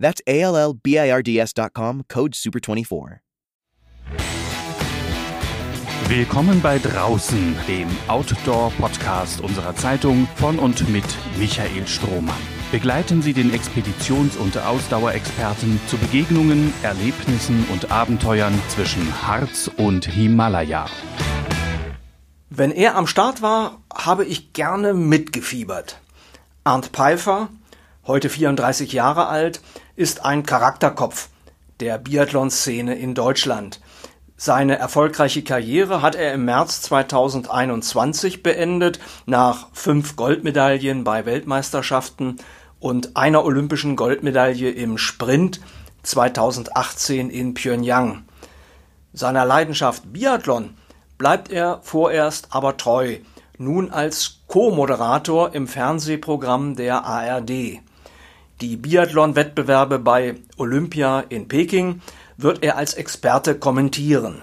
That's A L L B I R D S.com, code SUPER24. Willkommen bei Draußen, dem Outdoor-Podcast unserer Zeitung von und mit Michael Strohmann. Begleiten Sie den Expeditions- und Ausdauerexperten zu Begegnungen, Erlebnissen und Abenteuern zwischen Harz und Himalaya. Wenn er am Start war, habe ich gerne mitgefiebert. Arndt Pfeiffer, heute 34 Jahre alt, ist ein Charakterkopf der Biathlon-Szene in Deutschland. Seine erfolgreiche Karriere hat er im März 2021 beendet, nach fünf Goldmedaillen bei Weltmeisterschaften und einer olympischen Goldmedaille im Sprint 2018 in Pyongyang. Seiner Leidenschaft Biathlon bleibt er vorerst aber treu, nun als Co-Moderator im Fernsehprogramm der ARD. Die Biathlon-Wettbewerbe bei Olympia in Peking wird er als Experte kommentieren.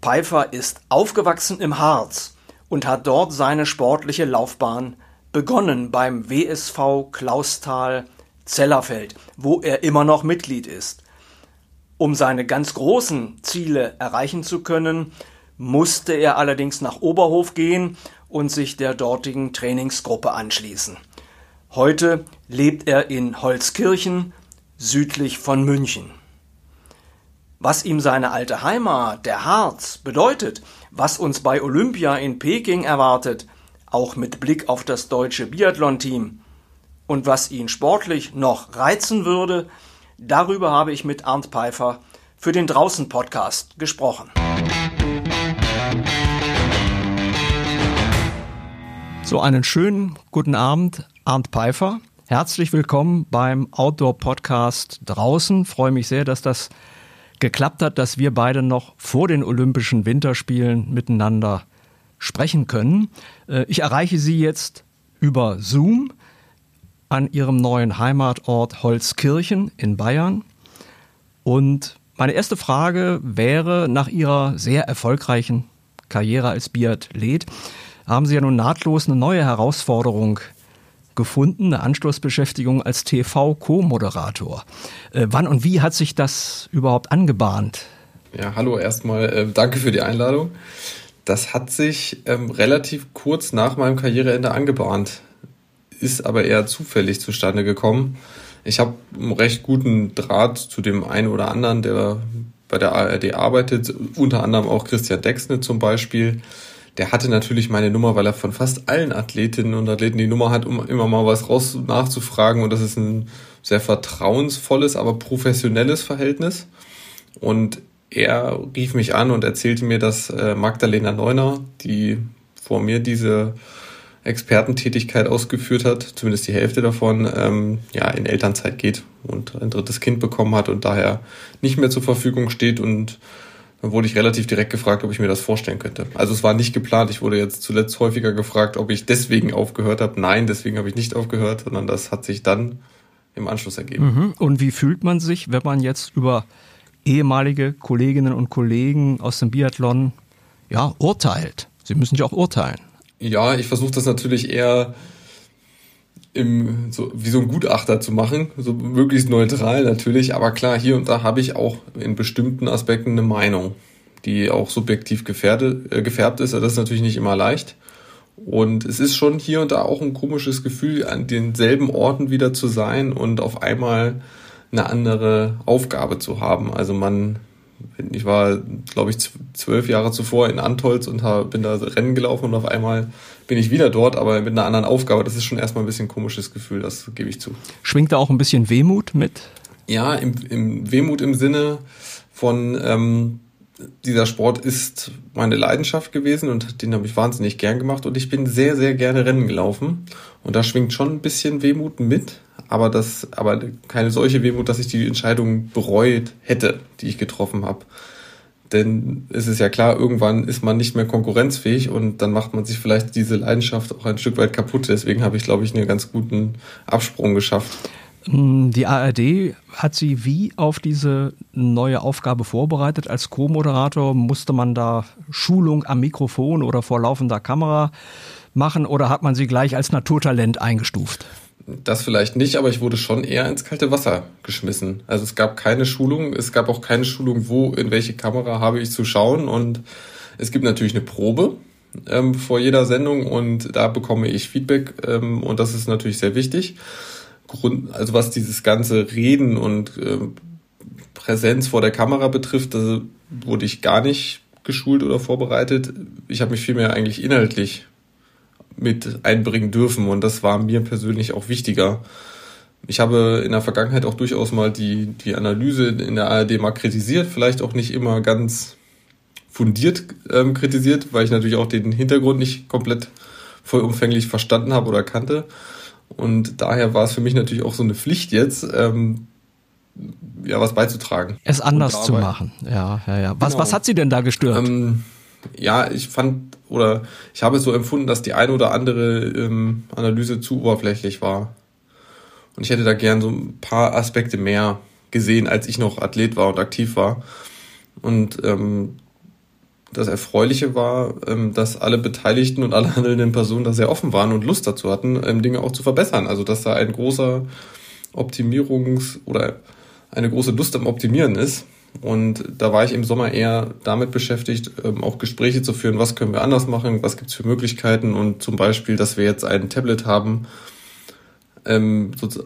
Pfeiffer ist aufgewachsen im Harz und hat dort seine sportliche Laufbahn begonnen beim WSV Klausthal Zellerfeld, wo er immer noch Mitglied ist. Um seine ganz großen Ziele erreichen zu können, musste er allerdings nach Oberhof gehen und sich der dortigen Trainingsgruppe anschließen. Heute lebt er in Holzkirchen südlich von München. Was ihm seine alte Heimat, der Harz, bedeutet, was uns bei Olympia in Peking erwartet, auch mit Blick auf das deutsche Biathlon-Team, und was ihn sportlich noch reizen würde, darüber habe ich mit Arndt Pfeiffer für den Draußen-Podcast gesprochen. So einen schönen guten Abend, Arndt Pfeiffer. Herzlich willkommen beim Outdoor-Podcast draußen. Freue mich sehr, dass das geklappt hat, dass wir beide noch vor den Olympischen Winterspielen miteinander sprechen können. Äh, ich erreiche Sie jetzt über Zoom an Ihrem neuen Heimatort Holzkirchen in Bayern. Und meine erste Frage wäre nach Ihrer sehr erfolgreichen Karriere als Biathlet, haben Sie ja nun nahtlos eine neue Herausforderung gefunden, eine Anschlussbeschäftigung als TV-Co-Moderator. Äh, wann und wie hat sich das überhaupt angebahnt? Ja, hallo erstmal, äh, danke für die Einladung. Das hat sich ähm, relativ kurz nach meinem Karriereende angebahnt, ist aber eher zufällig zustande gekommen. Ich habe einen recht guten Draht zu dem einen oder anderen, der bei der ARD arbeitet, unter anderem auch Christian Dexne zum Beispiel der hatte natürlich meine Nummer, weil er von fast allen Athletinnen und Athleten die Nummer hat, um immer mal was raus nachzufragen. Und das ist ein sehr vertrauensvolles, aber professionelles Verhältnis. Und er rief mich an und erzählte mir, dass äh, Magdalena Neuner, die vor mir diese Expertentätigkeit ausgeführt hat, zumindest die Hälfte davon, ähm, ja, in Elternzeit geht und ein drittes Kind bekommen hat und daher nicht mehr zur Verfügung steht und dann wurde ich relativ direkt gefragt, ob ich mir das vorstellen könnte. Also es war nicht geplant. Ich wurde jetzt zuletzt häufiger gefragt, ob ich deswegen aufgehört habe. Nein, deswegen habe ich nicht aufgehört, sondern das hat sich dann im Anschluss ergeben. Mhm. Und wie fühlt man sich, wenn man jetzt über ehemalige Kolleginnen und Kollegen aus dem Biathlon ja, urteilt? Sie müssen ja auch urteilen. Ja, ich versuche das natürlich eher im, so, wie so ein Gutachter zu machen, so möglichst neutral natürlich, aber klar, hier und da habe ich auch in bestimmten Aspekten eine Meinung, die auch subjektiv gefährdet, äh, gefärbt ist, das ist natürlich nicht immer leicht. Und es ist schon hier und da auch ein komisches Gefühl, an denselben Orten wieder zu sein und auf einmal eine andere Aufgabe zu haben. Also man ich war, glaube ich, zwölf Jahre zuvor in Antolz und hab, bin da Rennen gelaufen und auf einmal bin ich wieder dort, aber mit einer anderen Aufgabe. Das ist schon erstmal ein bisschen ein komisches Gefühl, das gebe ich zu. Schwingt da auch ein bisschen Wehmut mit? Ja, im, im Wehmut im Sinne von, ähm, dieser Sport ist meine Leidenschaft gewesen und den habe ich wahnsinnig gern gemacht und ich bin sehr, sehr gerne Rennen gelaufen. Und da schwingt schon ein bisschen Wehmut mit, aber das, aber keine solche Wehmut, dass ich die Entscheidung bereut hätte, die ich getroffen habe. Denn es ist ja klar, irgendwann ist man nicht mehr konkurrenzfähig und dann macht man sich vielleicht diese Leidenschaft auch ein Stück weit kaputt. Deswegen habe ich, glaube ich, einen ganz guten Absprung geschafft. Hm, die ARD hat sie wie auf diese neue Aufgabe vorbereitet? Als Co-Moderator musste man da Schulung am Mikrofon oder vor laufender Kamera machen oder hat man sie gleich als Naturtalent eingestuft? Das vielleicht nicht, aber ich wurde schon eher ins kalte Wasser geschmissen. Also es gab keine Schulung, es gab auch keine Schulung, wo, in welche Kamera habe ich zu schauen und es gibt natürlich eine Probe ähm, vor jeder Sendung und da bekomme ich Feedback ähm, und das ist natürlich sehr wichtig. Grund, also was dieses ganze Reden und äh, Präsenz vor der Kamera betrifft, da wurde ich gar nicht geschult oder vorbereitet. Ich habe mich vielmehr eigentlich inhaltlich mit einbringen dürfen und das war mir persönlich auch wichtiger. Ich habe in der Vergangenheit auch durchaus mal die, die Analyse in der ARD mal kritisiert, vielleicht auch nicht immer ganz fundiert ähm, kritisiert, weil ich natürlich auch den Hintergrund nicht komplett vollumfänglich verstanden habe oder kannte. Und daher war es für mich natürlich auch so eine Pflicht jetzt, ähm, ja, was beizutragen. Es anders zu machen. Ja, ja, ja. Was, genau. was hat Sie denn da gestört? Ähm, ja, ich fand oder ich habe es so empfunden, dass die eine oder andere ähm, Analyse zu oberflächlich war. Und ich hätte da gern so ein paar Aspekte mehr gesehen, als ich noch Athlet war und aktiv war. Und ähm, das Erfreuliche war, ähm, dass alle Beteiligten und alle handelnden Personen da sehr offen waren und Lust dazu hatten, ähm, Dinge auch zu verbessern. Also dass da ein großer Optimierungs- oder eine große Lust am Optimieren ist. Und da war ich im Sommer eher damit beschäftigt, ähm, auch Gespräche zu führen, was können wir anders machen, was gibt es für Möglichkeiten und zum Beispiel, dass wir jetzt ein Tablet haben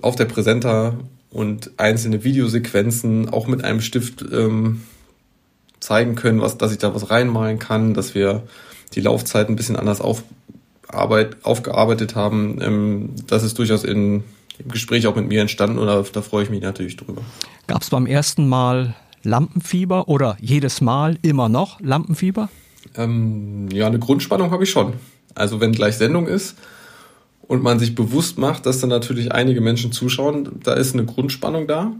auf der Präsenter und einzelne Videosequenzen auch mit einem Stift zeigen können, was, dass ich da was reinmalen kann, dass wir die Laufzeit ein bisschen anders auf, Arbeit, aufgearbeitet haben. Ähm, das ist durchaus in, im Gespräch auch mit mir entstanden und da, da freue ich mich natürlich drüber. Gab es beim ersten Mal Lampenfieber oder jedes Mal immer noch Lampenfieber? Ähm, ja, eine Grundspannung habe ich schon. Also wenn gleich Sendung ist und man sich bewusst macht, dass dann natürlich einige Menschen zuschauen, da ist eine Grundspannung da.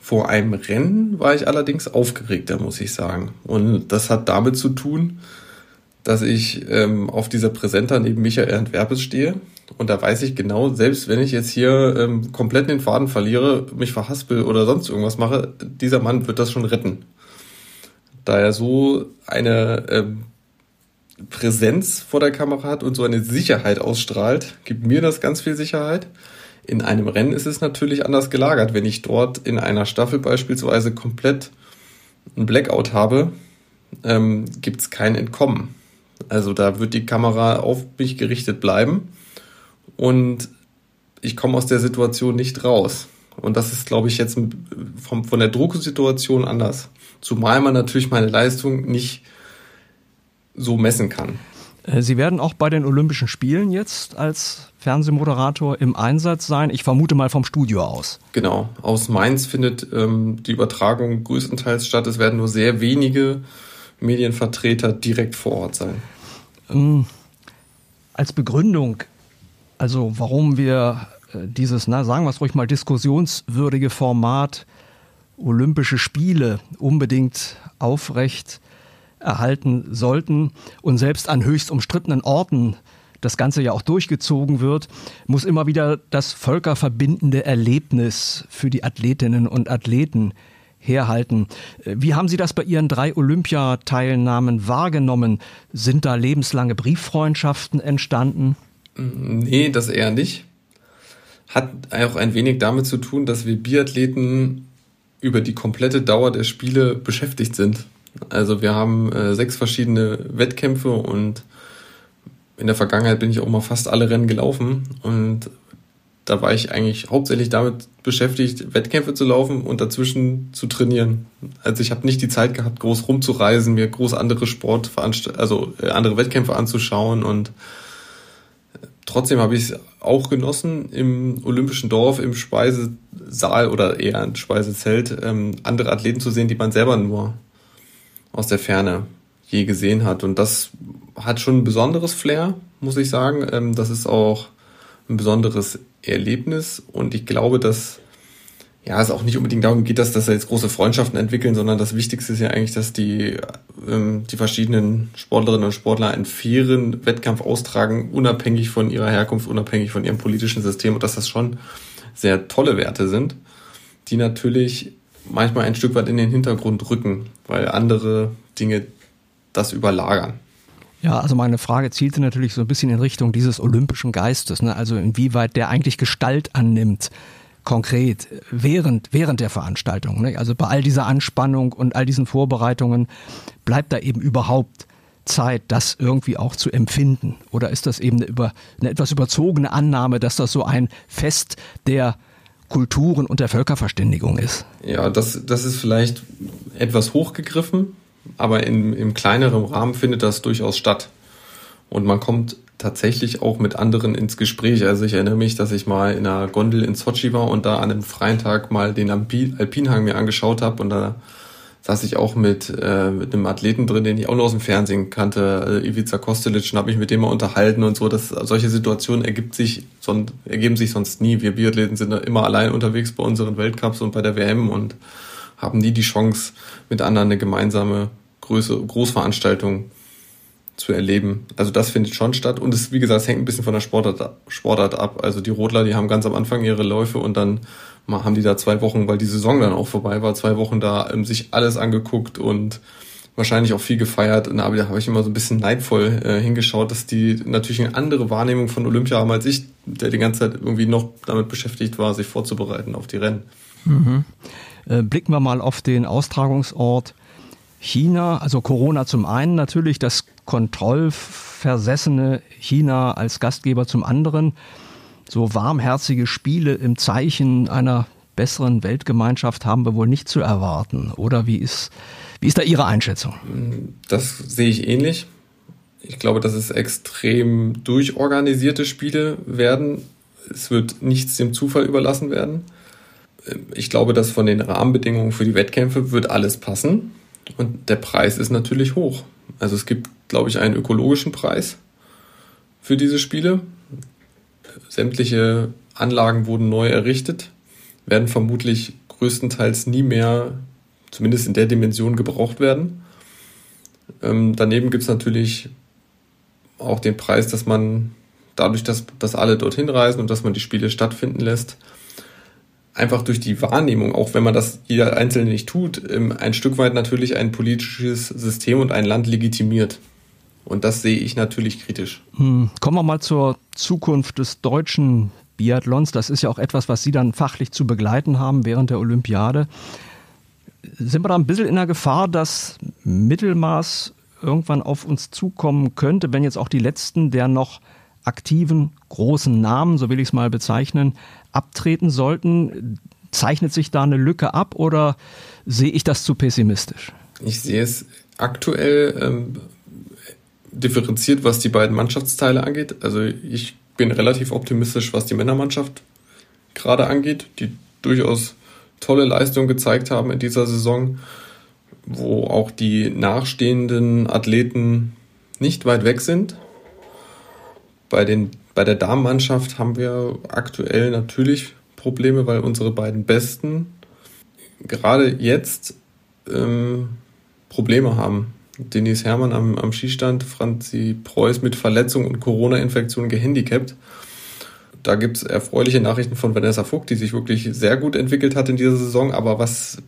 Vor einem Rennen war ich allerdings aufgeregter, muss ich sagen. Und das hat damit zu tun, dass ich ähm, auf dieser Präsenter neben Michael Antwerpes stehe. Und da weiß ich genau, selbst wenn ich jetzt hier ähm, komplett den Faden verliere, mich verhaspel oder sonst irgendwas mache, dieser Mann wird das schon retten. Da er so eine ähm, Präsenz vor der Kamera hat und so eine Sicherheit ausstrahlt, gibt mir das ganz viel Sicherheit. In einem Rennen ist es natürlich anders gelagert. Wenn ich dort in einer Staffel beispielsweise komplett ein Blackout habe, ähm, gibt es kein Entkommen. Also da wird die Kamera auf mich gerichtet bleiben und ich komme aus der Situation nicht raus. Und das ist, glaube ich, jetzt vom, von der Drucksituation anders. Zumal man natürlich meine Leistung nicht so messen kann. Äh, Sie werden auch bei den Olympischen Spielen jetzt als Fernsehmoderator im Einsatz sein. Ich vermute mal vom Studio aus. Genau. Aus Mainz findet ähm, die Übertragung größtenteils statt. Es werden nur sehr wenige Medienvertreter direkt vor Ort sein. Ähm, als Begründung, also warum wir äh, dieses, na, sagen wir es ruhig mal, diskussionswürdige Format Olympische Spiele unbedingt aufrecht erhalten sollten und selbst an höchst umstrittenen Orten das Ganze ja auch durchgezogen wird, muss immer wieder das völkerverbindende Erlebnis für die Athletinnen und Athleten herhalten. Wie haben Sie das bei Ihren drei Olympiateilnahmen wahrgenommen? Sind da lebenslange Brieffreundschaften entstanden? Nee, das eher nicht. Hat auch ein wenig damit zu tun, dass wir Biathleten über die komplette Dauer der Spiele beschäftigt sind. Also wir haben äh, sechs verschiedene Wettkämpfe und in der Vergangenheit bin ich auch mal fast alle Rennen gelaufen und da war ich eigentlich hauptsächlich damit beschäftigt, Wettkämpfe zu laufen und dazwischen zu trainieren. Also ich habe nicht die Zeit gehabt, groß rumzureisen, mir groß andere Sportveranstaltungen, also äh, andere Wettkämpfe anzuschauen und trotzdem habe ich es auch genossen, im Olympischen Dorf, im Speisesaal oder eher im Speisezelt, ähm, andere Athleten zu sehen, die man selber nur aus der Ferne je gesehen hat. Und das hat schon ein besonderes Flair, muss ich sagen. Ähm, das ist auch ein besonderes Erlebnis. Und ich glaube, dass ja, es auch nicht unbedingt darum geht, dass, dass da jetzt große Freundschaften entwickeln, sondern das Wichtigste ist ja eigentlich, dass die, ähm, die verschiedenen Sportlerinnen und Sportler einen fairen Wettkampf austragen, unabhängig von ihrer Herkunft, unabhängig von ihrem politischen System und dass das schon sehr tolle Werte sind, die natürlich manchmal ein Stück weit in den Hintergrund rücken, weil andere Dinge das überlagern. Ja, also meine Frage zielte natürlich so ein bisschen in Richtung dieses olympischen Geistes, ne? also inwieweit der eigentlich Gestalt annimmt konkret während, während der Veranstaltung. Ne? Also bei all dieser Anspannung und all diesen Vorbereitungen bleibt da eben überhaupt Zeit, das irgendwie auch zu empfinden? Oder ist das eben eine, über, eine etwas überzogene Annahme, dass das so ein Fest der Kulturen und der Völkerverständigung ist? Ja, das, das ist vielleicht etwas hochgegriffen, aber in, im kleineren Rahmen findet das durchaus statt. Und man kommt tatsächlich auch mit anderen ins Gespräch. Also ich erinnere mich, dass ich mal in einer Gondel in Sochi war und da an einem freien Tag mal den Alpinhang mir angeschaut habe und da saß ich auch mit, äh, mit einem Athleten drin, den ich auch nur aus dem Fernsehen kannte, äh, Ivica Kostelic, und habe mich mit dem mal unterhalten und so. Das, solche Situationen ergibt sich, son, ergeben sich sonst nie. Wir Biathleten sind immer allein unterwegs bei unseren Weltcups und bei der WM und haben nie die Chance, mit anderen eine gemeinsame Größe, Großveranstaltung zu erleben. Also das findet schon statt und es, wie gesagt, es hängt ein bisschen von der Sportart, Sportart ab. Also die Rotler, die haben ganz am Anfang ihre Läufe und dann haben die da zwei Wochen, weil die Saison dann auch vorbei war, zwei Wochen da ähm, sich alles angeguckt und wahrscheinlich auch viel gefeiert. Und da habe ich immer so ein bisschen neidvoll äh, hingeschaut, dass die natürlich eine andere Wahrnehmung von Olympia haben als ich, der die ganze Zeit irgendwie noch damit beschäftigt war, sich vorzubereiten auf die Rennen. Mhm. Äh, blicken wir mal auf den Austragungsort China, also Corona zum einen natürlich, das kontrollversessene China als Gastgeber zum anderen. So warmherzige Spiele im Zeichen einer besseren Weltgemeinschaft haben wir wohl nicht zu erwarten. Oder wie ist, wie ist da Ihre Einschätzung? Das sehe ich ähnlich. Ich glaube, dass es extrem durchorganisierte Spiele werden. Es wird nichts dem Zufall überlassen werden. Ich glaube, dass von den Rahmenbedingungen für die Wettkämpfe wird alles passen. Und der Preis ist natürlich hoch. Also es gibt, glaube ich, einen ökologischen Preis für diese Spiele. Sämtliche Anlagen wurden neu errichtet, werden vermutlich größtenteils nie mehr, zumindest in der Dimension, gebraucht werden. Ähm, daneben gibt es natürlich auch den Preis, dass man dadurch, dass, dass alle dorthin reisen und dass man die Spiele stattfinden lässt, einfach durch die Wahrnehmung, auch wenn man das jeder Einzelne nicht tut, ähm, ein Stück weit natürlich ein politisches System und ein Land legitimiert. Und das sehe ich natürlich kritisch. Hm. Kommen wir mal zur Zukunft des deutschen Biathlons. Das ist ja auch etwas, was Sie dann fachlich zu begleiten haben während der Olympiade. Sind wir da ein bisschen in der Gefahr, dass Mittelmaß irgendwann auf uns zukommen könnte, wenn jetzt auch die letzten der noch aktiven großen Namen, so will ich es mal bezeichnen, abtreten sollten? Zeichnet sich da eine Lücke ab oder sehe ich das zu pessimistisch? Ich sehe es aktuell ähm, differenziert, was die beiden Mannschaftsteile angeht. Also ich bin relativ optimistisch, was die Männermannschaft gerade angeht, die durchaus tolle Leistungen gezeigt haben in dieser Saison, wo auch die nachstehenden Athleten nicht weit weg sind. Bei den bei der Damenmannschaft haben wir aktuell natürlich Probleme, weil unsere beiden Besten gerade jetzt ähm, Probleme haben. Denise Herrmann am, am Skistand, Franzi Preuß mit Verletzung und Corona-Infektion gehandicapt. Da gibt es erfreuliche Nachrichten von Vanessa Vogt, die sich wirklich sehr gut entwickelt hat in dieser Saison. Aber was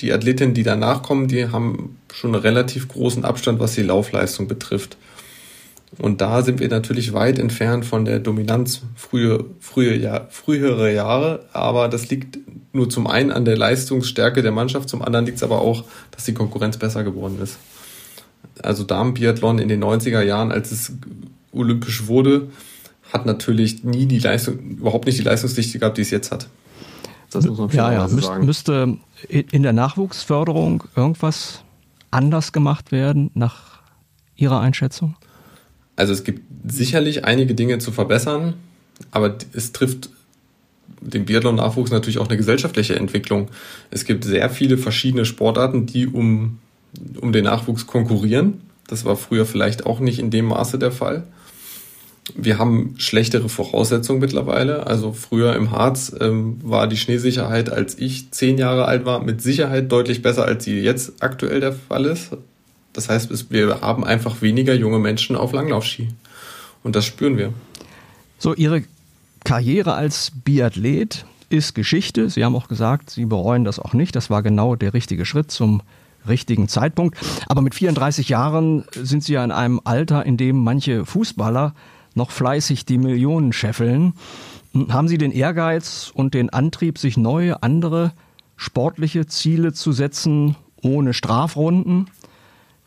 die Athletinnen, die danach kommen, die haben schon einen relativ großen Abstand, was die Laufleistung betrifft. Und da sind wir natürlich weit entfernt von der Dominanz frühe, frühe, ja, frühere Jahre. Aber das liegt nur zum einen an der Leistungsstärke der Mannschaft, zum anderen liegt es aber auch, dass die Konkurrenz besser geworden ist. Also Damenbiathlon in den 90er Jahren, als es olympisch wurde, hat natürlich nie die Leistung, überhaupt nicht die Leistungsdichte gehabt, die es jetzt hat. Das muss man ja, ja. Müsst, sagen. Müsste in der Nachwuchsförderung irgendwas anders gemacht werden, nach Ihrer Einschätzung? Also es gibt sicherlich einige Dinge zu verbessern, aber es trifft den Biathlon-Nachwuchs natürlich auch eine gesellschaftliche Entwicklung. Es gibt sehr viele verschiedene Sportarten, die um um den Nachwuchs konkurrieren. Das war früher vielleicht auch nicht in dem Maße der Fall. Wir haben schlechtere Voraussetzungen mittlerweile. Also früher im Harz ähm, war die Schneesicherheit, als ich zehn Jahre alt war, mit Sicherheit deutlich besser, als sie jetzt aktuell der Fall ist. Das heißt, wir haben einfach weniger junge Menschen auf Langlaufski. Und das spüren wir. So, Ihre Karriere als Biathlet ist Geschichte. Sie haben auch gesagt, Sie bereuen das auch nicht. Das war genau der richtige Schritt zum richtigen Zeitpunkt. Aber mit 34 Jahren sind Sie ja in einem Alter, in dem manche Fußballer noch fleißig die Millionen scheffeln. Haben Sie den Ehrgeiz und den Antrieb, sich neue, andere sportliche Ziele zu setzen, ohne Strafrunden?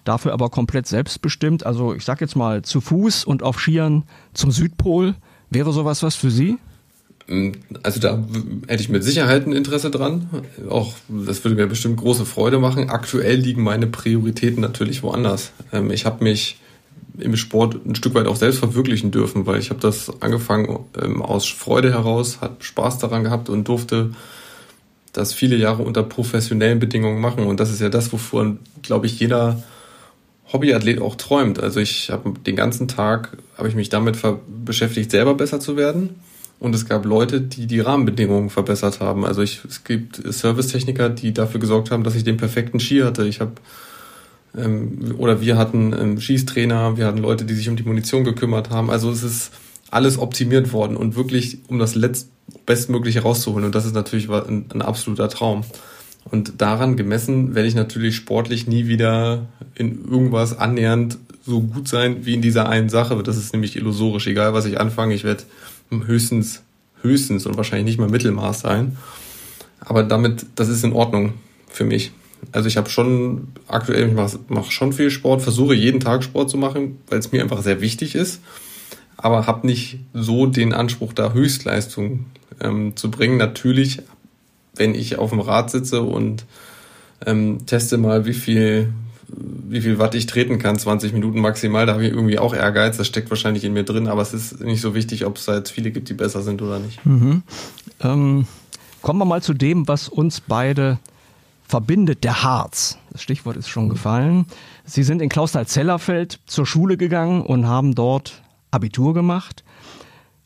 Dafür aber komplett selbstbestimmt. Also ich sag jetzt mal zu Fuß und auf Skiern zum Südpol. Wäre sowas was für Sie? Also da hätte ich mit Sicherheit ein Interesse dran. Auch das würde mir bestimmt große Freude machen. Aktuell liegen meine Prioritäten natürlich woanders. Ähm, ich habe mich im Sport ein Stück weit auch selbst verwirklichen dürfen, weil ich habe das angefangen ähm, aus Freude heraus, hat Spaß daran gehabt und durfte das viele Jahre unter professionellen Bedingungen machen. Und das ist ja das, wovon, glaube ich, jeder Hobbyathlet auch träumt. Also ich habe den ganzen Tag, habe ich mich damit beschäftigt, selber besser zu werden und es gab Leute, die die Rahmenbedingungen verbessert haben. Also ich, es gibt Servicetechniker, die dafür gesorgt haben, dass ich den perfekten Ski hatte. Ich habe ähm, oder wir hatten ähm, Schießtrainer, wir hatten Leute, die sich um die Munition gekümmert haben. Also es ist alles optimiert worden und wirklich um das letzt bestmögliche rauszuholen. Und das ist natürlich ein, ein absoluter Traum. Und daran gemessen werde ich natürlich sportlich nie wieder in irgendwas annähernd so gut sein wie in dieser einen Sache. Das ist nämlich illusorisch. Egal, was ich anfange, ich werde höchstens, höchstens und wahrscheinlich nicht mal Mittelmaß sein. Aber damit, das ist in Ordnung für mich. Also ich habe schon aktuell, ich mache mach schon viel Sport, versuche jeden Tag Sport zu machen, weil es mir einfach sehr wichtig ist, aber habe nicht so den Anspruch, da Höchstleistung ähm, zu bringen. Natürlich, wenn ich auf dem Rad sitze und ähm, teste mal, wie viel wie viel Watt ich treten kann, 20 Minuten maximal, da habe ich irgendwie auch Ehrgeiz, das steckt wahrscheinlich in mir drin, aber es ist nicht so wichtig, ob es da jetzt viele gibt, die besser sind oder nicht. Mhm. Ähm, kommen wir mal zu dem, was uns beide verbindet, der Harz. Das Stichwort ist schon gefallen. Sie sind in Klausthal-Zellerfeld zur Schule gegangen und haben dort Abitur gemacht.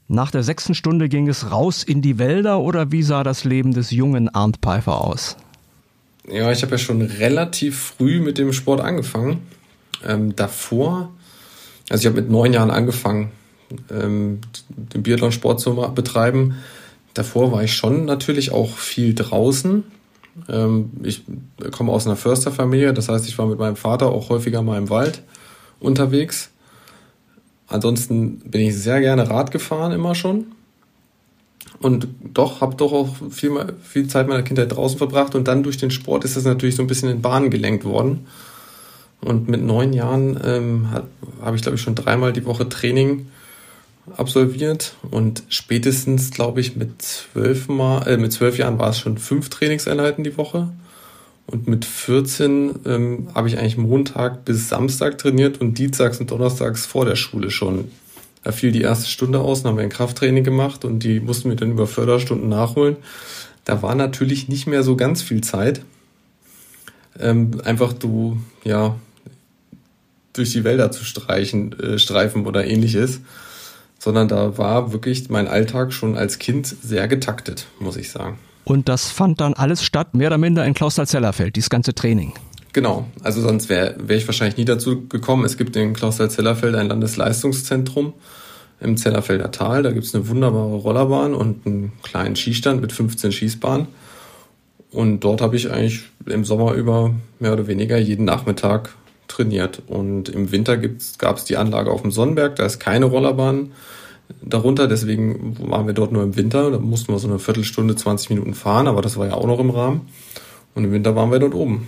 Nach der sechsten Stunde ging es raus in die Wälder oder wie sah das Leben des jungen Arndt Pfeiffer aus? Ja, ich habe ja schon relativ früh mit dem Sport angefangen. Ähm, davor, also ich habe mit neun Jahren angefangen, ähm, den Biathlon-Sport zu betreiben. Davor war ich schon natürlich auch viel draußen. Ähm, ich komme aus einer Försterfamilie, das heißt, ich war mit meinem Vater auch häufiger mal im Wald unterwegs. Ansonsten bin ich sehr gerne Rad gefahren, immer schon. Und doch, habe doch auch viel, viel Zeit meiner Kindheit draußen verbracht und dann durch den Sport ist das natürlich so ein bisschen in Bahnen gelenkt worden. Und mit neun Jahren ähm, habe ich, glaube ich, schon dreimal die Woche Training absolviert und spätestens, glaube ich, mit zwölf, Mal, äh, mit zwölf Jahren war es schon fünf Trainingseinheiten die Woche. Und mit 14 ähm, habe ich eigentlich Montag bis Samstag trainiert und dienstags und donnerstags vor der Schule schon da fiel die erste Stunde aus, dann haben wir ein Krafttraining gemacht und die mussten wir dann über Förderstunden nachholen. Da war natürlich nicht mehr so ganz viel Zeit. Ähm, einfach du, ja, durch die Wälder zu streichen, äh, streifen oder ähnliches. Sondern da war wirklich mein Alltag schon als Kind sehr getaktet, muss ich sagen. Und das fand dann alles statt, mehr oder minder in Klausthal-Zellerfeld, dieses ganze Training. Genau, also sonst wäre wär ich wahrscheinlich nie dazu gekommen. Es gibt in Klausthal-Zellerfeld ein Landesleistungszentrum im Zellerfelder Tal. Da gibt es eine wunderbare Rollerbahn und einen kleinen Skistand mit 15 Schießbahnen. Und dort habe ich eigentlich im Sommer über mehr oder weniger jeden Nachmittag trainiert. Und im Winter gab es die Anlage auf dem Sonnenberg, da ist keine Rollerbahn darunter, deswegen waren wir dort nur im Winter. Da mussten wir so eine Viertelstunde, 20 Minuten fahren, aber das war ja auch noch im Rahmen. Und im Winter waren wir dort oben.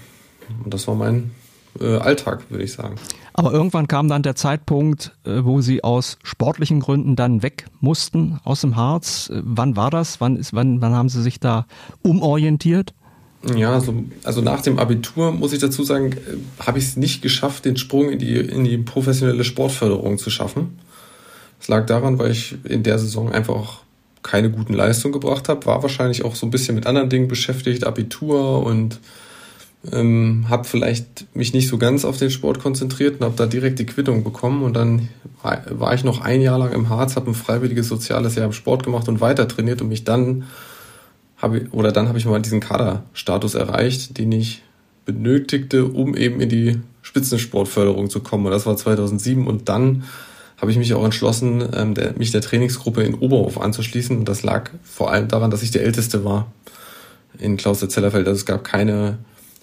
Und das war mein äh, Alltag, würde ich sagen. Aber irgendwann kam dann der Zeitpunkt, äh, wo Sie aus sportlichen Gründen dann weg mussten aus dem Harz. Äh, wann war das? Wann, ist, wann, wann haben Sie sich da umorientiert? Ja, also, also nach dem Abitur, muss ich dazu sagen, äh, habe ich es nicht geschafft, den Sprung in die, in die professionelle Sportförderung zu schaffen. Es lag daran, weil ich in der Saison einfach keine guten Leistungen gebracht habe, war wahrscheinlich auch so ein bisschen mit anderen Dingen beschäftigt, Abitur und ähm, habe vielleicht mich nicht so ganz auf den Sport konzentriert und habe da direkt die Quittung bekommen und dann war, ich noch ein Jahr lang im Harz, habe ein freiwilliges soziales Jahr im Sport gemacht und weiter trainiert und mich dann habe oder dann habe ich mal diesen Kaderstatus erreicht, den ich benötigte, um eben in die Spitzensportförderung zu kommen. Und das war 2007 und dann habe ich mich auch entschlossen, ähm, der, mich der Trainingsgruppe in Oberhof anzuschließen. Und das lag vor allem daran, dass ich der Älteste war in Klaus Zellerfeld. Also es gab keine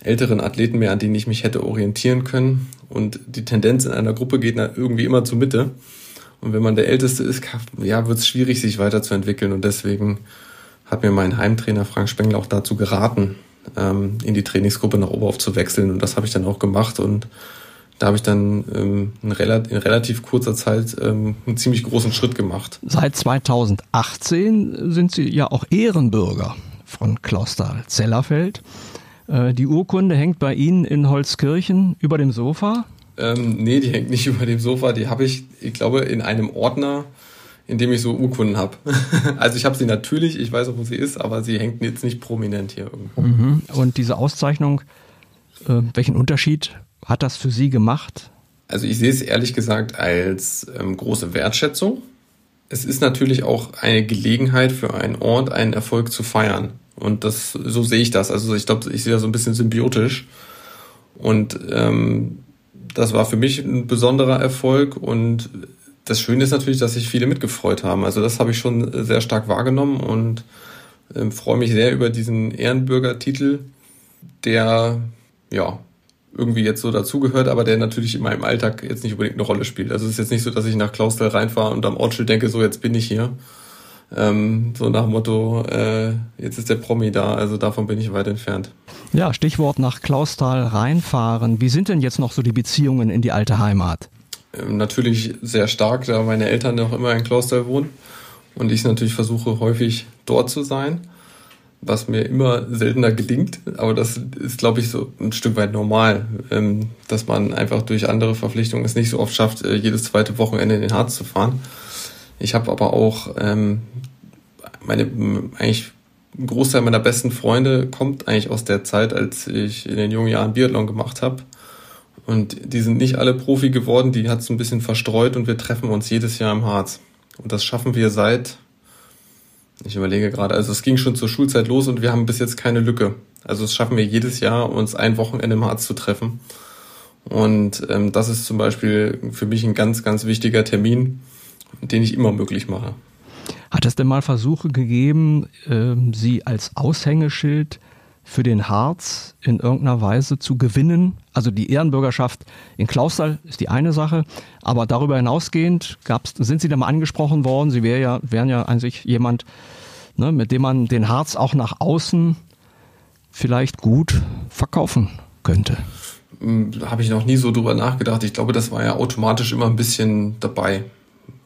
älteren Athleten mehr, an denen ich mich hätte orientieren können. Und die Tendenz in einer Gruppe geht irgendwie immer zur Mitte. Und wenn man der Älteste ist, ja, wird es schwierig, sich weiterzuentwickeln. Und deswegen hat mir mein Heimtrainer Frank Spengler auch dazu geraten, ähm, in die Trainingsgruppe nach Oberhof zu wechseln. Und das habe ich dann auch gemacht. Und da habe ich dann ähm, in, relativ, kurzer Zeit ähm, einen ziemlich großen Schritt gemacht. Seit 2018 sind Sie ja auch Ehrenbürger von Kloster-Zellerfeld. Äh, die Urkunde hängt bei Ihnen in Holzkirchen über dem Sofa? Ähm, nee, die hängt nicht über dem Sofa. Die habe ich, ich glaube, in einem Ordner, in dem ich so Urkunden habe. also ich habe sie natürlich, ich weiß auch, wo sie ist, aber sie hängt jetzt nicht prominent hier irgendwo. Mhm. Und diese Auszeichnung, äh, welchen Unterschied hat das für Sie gemacht? Also ich sehe es ehrlich gesagt als ähm, große Wertschätzung. Es ist natürlich auch eine Gelegenheit für einen Ort, einen Erfolg zu feiern. Und das, so sehe ich das. Also ich glaube, ich sehe das so ein bisschen symbiotisch. Und ähm, das war für mich ein besonderer Erfolg. Und das Schöne ist natürlich, dass sich viele mitgefreut haben. Also das habe ich schon sehr stark wahrgenommen und ähm, freue mich sehr über diesen Ehrenbürgertitel, der ja irgendwie jetzt so dazugehört, aber der natürlich in meinem Alltag jetzt nicht unbedingt eine Rolle spielt. Also es ist jetzt nicht so, dass ich nach Klausthal reinfahre und am Ortsschild denke, so jetzt bin ich hier. Ähm, so nach dem Motto, äh, jetzt ist der Promi da, also davon bin ich weit entfernt. Ja, Stichwort nach Klausthal reinfahren. Wie sind denn jetzt noch so die Beziehungen in die alte Heimat? Ähm, natürlich sehr stark, da meine Eltern noch immer in Klausthal wohnen und ich natürlich versuche häufig dort zu sein was mir immer seltener gelingt, aber das ist, glaube ich, so ein Stück weit normal, ähm, dass man einfach durch andere Verpflichtungen es nicht so oft schafft, äh, jedes zweite Wochenende in den Harz zu fahren. Ich habe aber auch ähm, meine eigentlich ein Großteil meiner besten Freunde kommt eigentlich aus der Zeit, als ich in den jungen Jahren Biathlon gemacht habe. Und die sind nicht alle Profi geworden, die hat es ein bisschen verstreut und wir treffen uns jedes Jahr im Harz. Und das schaffen wir seit ich überlege gerade, also es ging schon zur Schulzeit los und wir haben bis jetzt keine Lücke. Also es schaffen wir jedes Jahr, uns ein Wochenende im Harz zu treffen. Und ähm, das ist zum Beispiel für mich ein ganz, ganz wichtiger Termin, den ich immer möglich mache. Hat es denn mal Versuche gegeben, äh, Sie als Aushängeschild für den Harz in irgendeiner Weise zu gewinnen? Also die Ehrenbürgerschaft in Klausthal ist die eine Sache, aber darüber hinausgehend gab's, sind Sie da mal angesprochen worden? Sie wären ja, wären ja an sich jemand, ne, mit dem man den Harz auch nach außen vielleicht gut verkaufen könnte. Hm, habe ich noch nie so drüber nachgedacht. Ich glaube, das war ja automatisch immer ein bisschen dabei.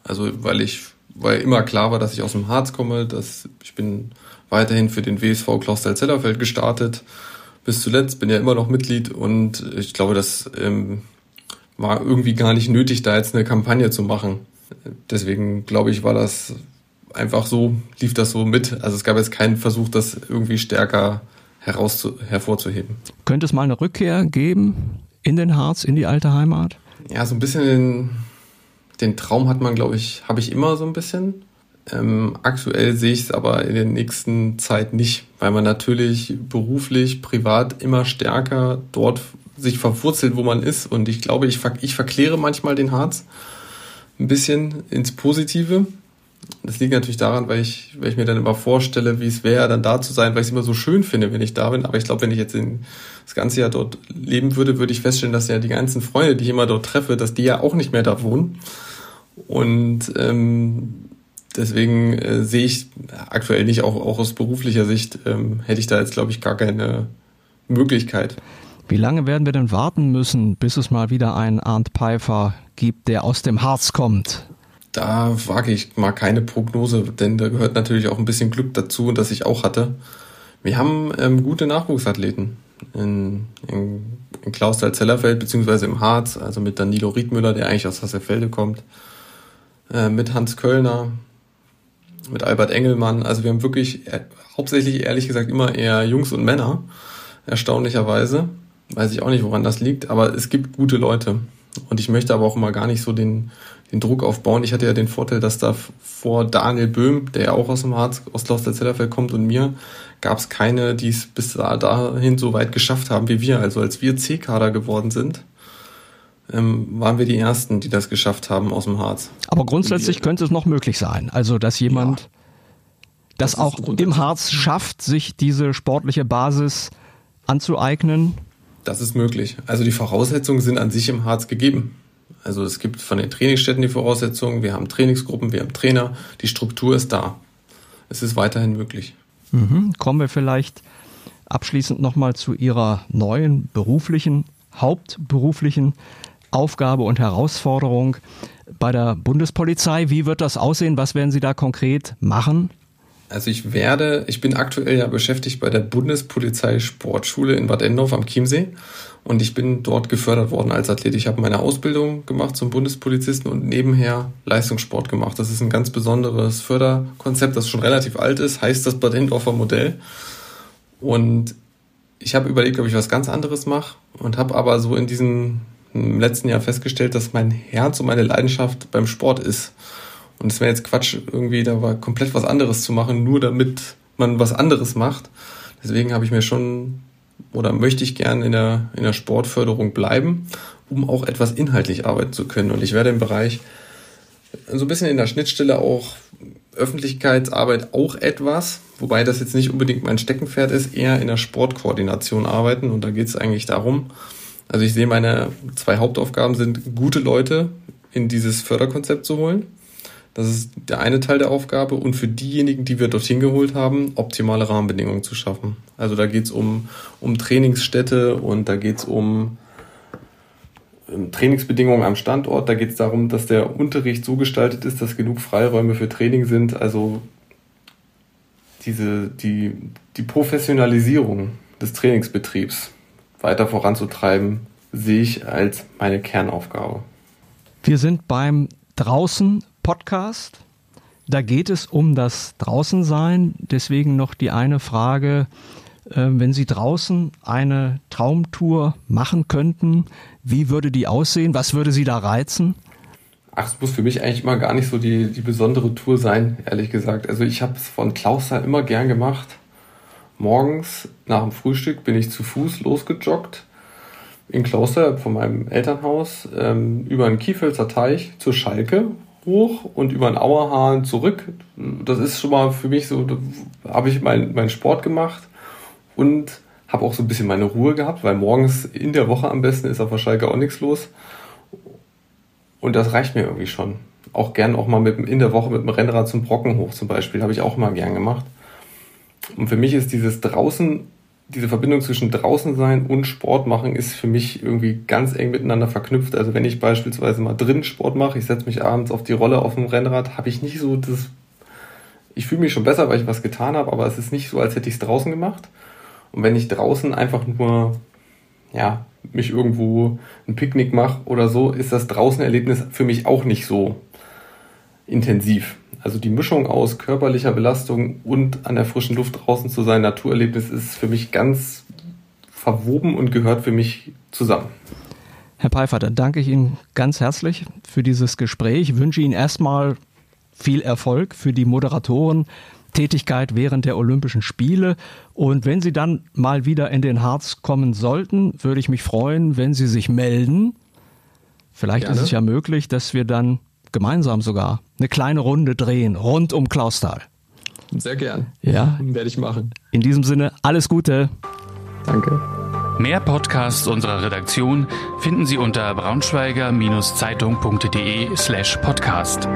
Also weil ich, weil immer klar war, dass ich aus dem Harz komme, dass ich bin weiterhin für den WSV Klausthal-Zellerfeld gestartet. Bis zuletzt bin ja immer noch Mitglied und ich glaube, das ähm, war irgendwie gar nicht nötig, da jetzt eine Kampagne zu machen. Deswegen glaube ich, war das einfach so, lief das so mit. Also es gab jetzt keinen Versuch, das irgendwie stärker herauszu hervorzuheben. Könnte es mal eine Rückkehr geben in den Harz, in die alte Heimat? Ja, so ein bisschen den, Traum hat man, glaube ich, habe ich immer so ein bisschen. Ähm, aktuell sehe ich es aber in der nächsten Zeit nicht, weil man natürlich beruflich, privat immer stärker dort sich verwurzelt, wo man ist. Und ich glaube, ich, ver ich verkläre manchmal den Harz ein bisschen ins Positive. Das liegt natürlich daran, weil ich, weil ich mir dann immer vorstelle, wie es wäre, dann da zu sein, weil ich es immer so schön finde, wenn ich da bin. Aber ich glaube, wenn ich jetzt in, das ganze Jahr dort leben würde, würde ich feststellen, dass ja die ganzen Freunde, die ich immer dort treffe, dass die ja auch nicht mehr da wohnen. Und ähm, deswegen äh, sehe ich aktuell nicht, auch, auch aus beruflicher Sicht, ähm, hätte ich da jetzt, glaube ich, gar keine Möglichkeit. Wie lange werden wir denn warten müssen, bis es mal wieder einen Arndt Pfeiffer gibt, der aus dem Harz kommt? Da wage ich mal keine Prognose, denn da gehört natürlich auch ein bisschen Glück dazu, das ich auch hatte. Wir haben ähm, gute Nachwuchsathleten in, in, in Klausthal-Zellerfeld beziehungsweise im Harz, also mit Danilo Riedmüller, der eigentlich aus Hasselfelde kommt, äh, mit Hans Kölner, mit Albert Engelmann. Also wir haben wirklich äh, hauptsächlich, ehrlich gesagt, immer eher Jungs und Männer, erstaunlicherweise. Weiß ich auch nicht, woran das liegt, aber es gibt gute Leute. Und ich möchte aber auch immer gar nicht so den, den Druck aufbauen. Ich hatte ja den Vorteil, dass da vor Daniel Böhm, der ja auch aus dem Harz, aus Kloster-Zellerfeld kommt und mir, gab es keine, die es bis dahin so weit geschafft haben wie wir. Also als wir C-Kader geworden sind, ähm, waren wir die Ersten, die das geschafft haben aus dem Harz. Aber grundsätzlich könnte es noch möglich sein. Also, dass jemand ja, das, das auch im Harz schafft, sich diese sportliche Basis anzueignen. Das ist möglich. Also die Voraussetzungen sind an sich im Harz gegeben. Also es gibt von den Trainingsstätten die Voraussetzungen, wir haben Trainingsgruppen, wir haben Trainer, die Struktur ist da. Es ist weiterhin möglich. Mhm. Kommen wir vielleicht abschließend nochmal zu Ihrer neuen beruflichen, hauptberuflichen Aufgabe und Herausforderung bei der Bundespolizei. Wie wird das aussehen? Was werden Sie da konkret machen? Also ich werde, ich bin aktuell ja beschäftigt bei der Bundespolizei Sportschule in Bad Endorf am Chiemsee und ich bin dort gefördert worden als Athlet. Ich habe meine Ausbildung gemacht zum Bundespolizisten und nebenher Leistungssport gemacht. Das ist ein ganz besonderes Förderkonzept, das schon relativ alt ist, heißt das Bad Endorfer Modell. Und ich habe überlegt, ob ich was ganz anderes mache und habe aber so in diesem letzten Jahr festgestellt, dass mein Herz und meine Leidenschaft beim Sport ist. Und es wäre jetzt Quatsch, irgendwie da war komplett was anderes zu machen, nur damit man was anderes macht. Deswegen habe ich mir schon oder möchte ich gerne in der, in der Sportförderung bleiben, um auch etwas inhaltlich arbeiten zu können. Und ich werde im Bereich so ein bisschen in der Schnittstelle auch Öffentlichkeitsarbeit auch etwas, wobei das jetzt nicht unbedingt mein Steckenpferd ist, eher in der Sportkoordination arbeiten. Und da geht es eigentlich darum, also ich sehe, meine zwei Hauptaufgaben sind, gute Leute in dieses Förderkonzept zu holen. Das ist der eine Teil der Aufgabe. Und für diejenigen, die wir dorthin geholt haben, optimale Rahmenbedingungen zu schaffen. Also da geht es um, um Trainingsstätte und da geht es um Trainingsbedingungen am Standort. Da geht es darum, dass der Unterricht so gestaltet ist, dass genug Freiräume für Training sind. Also diese, die, die Professionalisierung des Trainingsbetriebs weiter voranzutreiben, sehe ich als meine Kernaufgabe. Wir sind beim Draußen Podcast. Da geht es um das Draußensein. Deswegen noch die eine Frage, äh, wenn Sie draußen eine Traumtour machen könnten, wie würde die aussehen? Was würde Sie da reizen? Ach, es muss für mich eigentlich mal gar nicht so die, die besondere Tour sein, ehrlich gesagt. Also ich habe es von Klausthal immer gern gemacht morgens nach dem Frühstück bin ich zu Fuß losgejoggt in Kloster von meinem Elternhaus ähm, über einen Kiefelzer Teich zur Schalke hoch und über einen Auerhahn zurück. Das ist schon mal für mich so, da habe ich meinen mein Sport gemacht und habe auch so ein bisschen meine Ruhe gehabt, weil morgens in der Woche am besten ist auf der Schalke auch nichts los. Und das reicht mir irgendwie schon. Auch gern auch mal mit, in der Woche mit dem Rennrad zum Brocken hoch zum Beispiel, habe ich auch mal gern gemacht. Und für mich ist dieses draußen, diese Verbindung zwischen draußen sein und Sport machen ist für mich irgendwie ganz eng miteinander verknüpft. Also wenn ich beispielsweise mal drin Sport mache, ich setze mich abends auf die Rolle auf dem Rennrad, habe ich nicht so das, ich fühle mich schon besser, weil ich was getan habe, aber es ist nicht so, als hätte ich es draußen gemacht. Und wenn ich draußen einfach nur, ja, mich irgendwo ein Picknick mache oder so, ist das Draußenerlebnis für mich auch nicht so intensiv. Also die Mischung aus körperlicher Belastung und an der frischen Luft draußen zu sein, Naturerlebnis ist für mich ganz verwoben und gehört für mich zusammen. Herr Pfeiffer, dann danke ich Ihnen ganz herzlich für dieses Gespräch. Ich wünsche Ihnen erstmal viel Erfolg für die Moderatoren. Tätigkeit während der Olympischen Spiele. Und wenn Sie dann mal wieder in den Harz kommen sollten, würde ich mich freuen, wenn Sie sich melden. Vielleicht Gerne. ist es ja möglich, dass wir dann gemeinsam sogar eine kleine Runde drehen rund um Klausthal. Sehr gern. Ja. Werde ich machen. In diesem Sinne, alles Gute. Danke. Mehr Podcasts unserer Redaktion finden Sie unter braunschweiger-zeitung.de slash podcast.